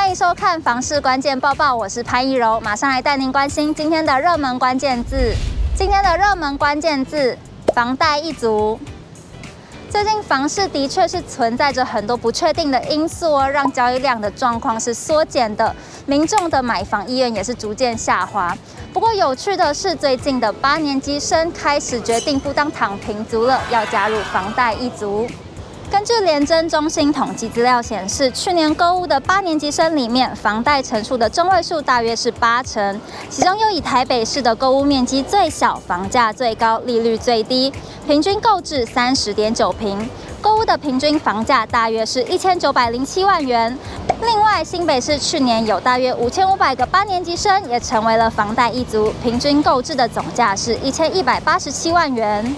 欢迎收看《房市关键报报》，我是潘一柔，马上来带您关心今天的热门关键字。今天的热门关键字：房贷一族。最近房市的确是存在着很多不确定的因素哦，让交易量的状况是缩减的，民众的买房意愿也是逐渐下滑。不过有趣的是，最近的八年级生开始决定不当躺平族了，要加入房贷一族。根据联征中心统计资料显示，去年购物的八年级生里面，房贷成数的中位数大约是八成，其中又以台北市的购物面积最小、房价最高、利率最低，平均购置三十点九平，购物的平均房价大约是一千九百零七万元。另外，新北市去年有大约五千五百个八年级生也成为了房贷一族，平均购置的总价是一千一百八十七万元。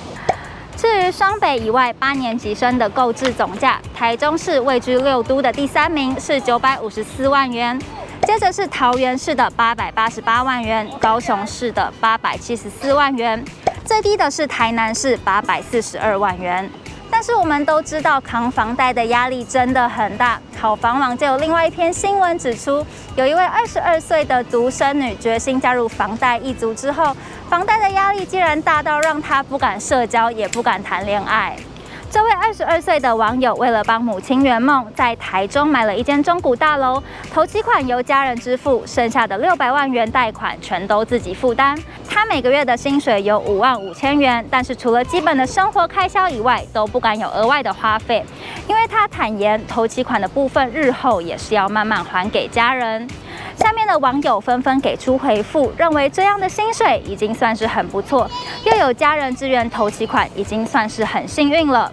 至于双北以外八年级生的购置总价，台中市位居六都的第三名，是九百五十四万元，接着是桃园市的八百八十八万元，高雄市的八百七十四万元，最低的是台南市八百四十二万元。但是我们都知道，扛房贷的压力真的很大。好房网就有另外一篇新闻指出，有一位二十二岁的独生女决心加入房贷一族之后，房贷的压力竟然大到让她不敢社交，也不敢谈恋爱。这位二十二岁的网友为了帮母亲圆梦，在台中买了一间中古大楼，头期款由家人支付，剩下的六百万元贷款全都自己负担。他每个月的薪水有五万五千元，但是除了基本的生活开销以外，都不敢有额外的花费，因为他坦言，头期款的部分日后也是要慢慢还给家人。下面的网友纷纷给出回复，认为这样的薪水已经算是很不错，又有家人自愿投其款，已经算是很幸运了。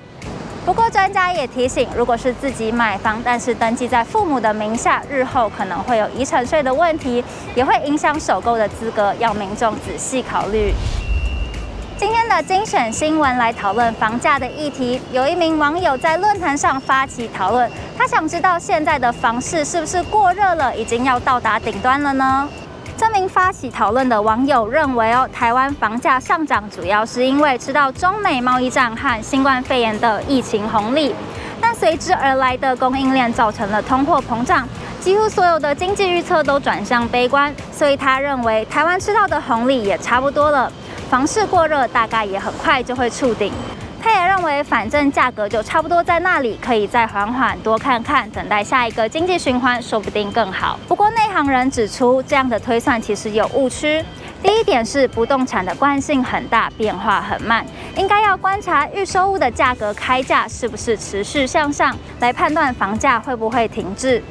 不过，专家也提醒，如果是自己买房，但是登记在父母的名下，日后可能会有遗产税的问题，也会影响首购的资格，要民众仔细考虑。今天的精选新闻来讨论房价的议题，有一名网友在论坛上发起讨论，他想知道现在的房市是不是过热了，已经要到达顶端了呢？这名发起讨论的网友认为，哦，台湾房价上涨主要是因为吃到中美贸易战和新冠肺炎的疫情红利，但随之而来的供应链造成了通货膨胀，几乎所有的经济预测都转向悲观，所以他认为台湾吃到的红利也差不多了，房市过热大概也很快就会触顶。他也认为，反正价格就差不多在那里，可以再缓缓多看看，等待下一个经济循环，说不定更好。不过内行人指出，这样的推算其实有误区。第一点是，不动产的惯性很大，变化很慢，应该要观察预售屋的价格开价是不是持续向上，来判断房价会不会停滞。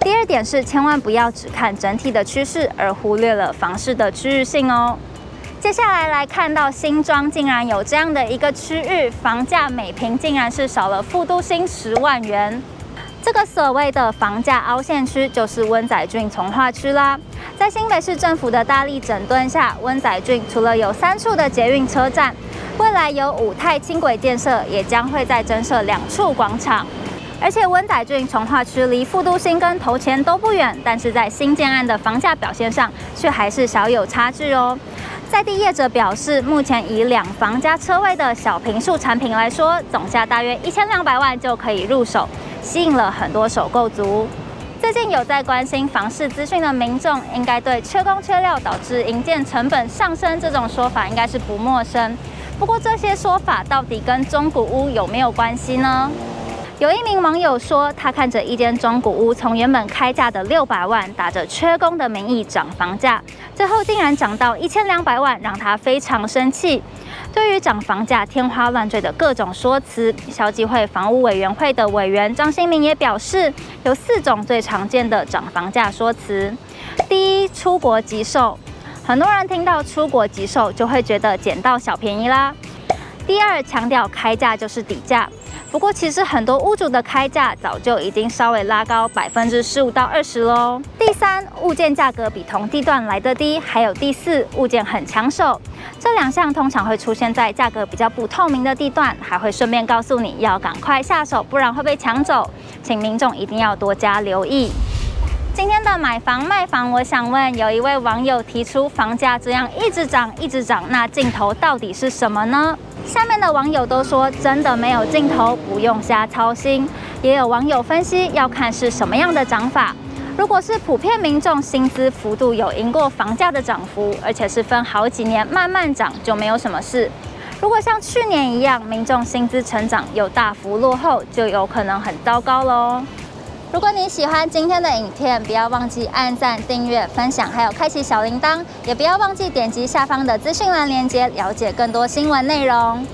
第二点是，千万不要只看整体的趋势，而忽略了房市的区域性哦。接下来来看到新庄竟然有这样的一个区域，房价每平竟然是少了副都心十万元。这个所谓的房价凹陷区就是温仔郡从化区啦。在新北市政府的大力整顿下，温仔郡除了有三处的捷运车站，未来有五泰轻轨建设，也将会再增设两处广场。而且温仔郡、从化区离副都心跟头前都不远，但是在新建案的房价表现上，却还是小有差距哦。在地业者表示，目前以两房加车位的小坪数产品来说，总价大约一千两百万就可以入手，吸引了很多首购族。最近有在关心房市资讯的民众，应该对缺工缺料导致营建成本上升这种说法应该是不陌生。不过这些说法到底跟中古屋有没有关系呢？有一名网友说，他看着一间中古屋从原本开价的六百万，打着缺工的名义涨房价，最后竟然涨到一千两百万，让他非常生气。对于涨房价天花乱坠的各种说辞，消基会房屋委员会的委员张新明也表示，有四种最常见的涨房价说辞。第一，出国急售，很多人听到出国急售就会觉得捡到小便宜啦。第二，强调开价就是底价。不过，其实很多屋主的开价早就已经稍微拉高百分之十五到二十喽。第三，物件价格比同地段来得低。还有第四，物件很抢手。这两项通常会出现在价格比较不透明的地段，还会顺便告诉你要赶快下手，不然会被抢走。请民众一定要多加留意。今天的买房卖房，我想问，有一位网友提出，房价这样一直涨一直涨，那尽头到底是什么呢？下面的网友都说，真的没有尽头，不用瞎操心。也有网友分析，要看是什么样的涨法。如果是普遍民众薪资幅度有赢过房价的涨幅，而且是分好几年慢慢涨，就没有什么事。如果像去年一样，民众薪资成长又大幅落后，就有可能很糟糕喽。如果你喜欢今天的影片，不要忘记按赞、订阅、分享，还有开启小铃铛，也不要忘记点击下方的资讯栏链接，了解更多新闻内容。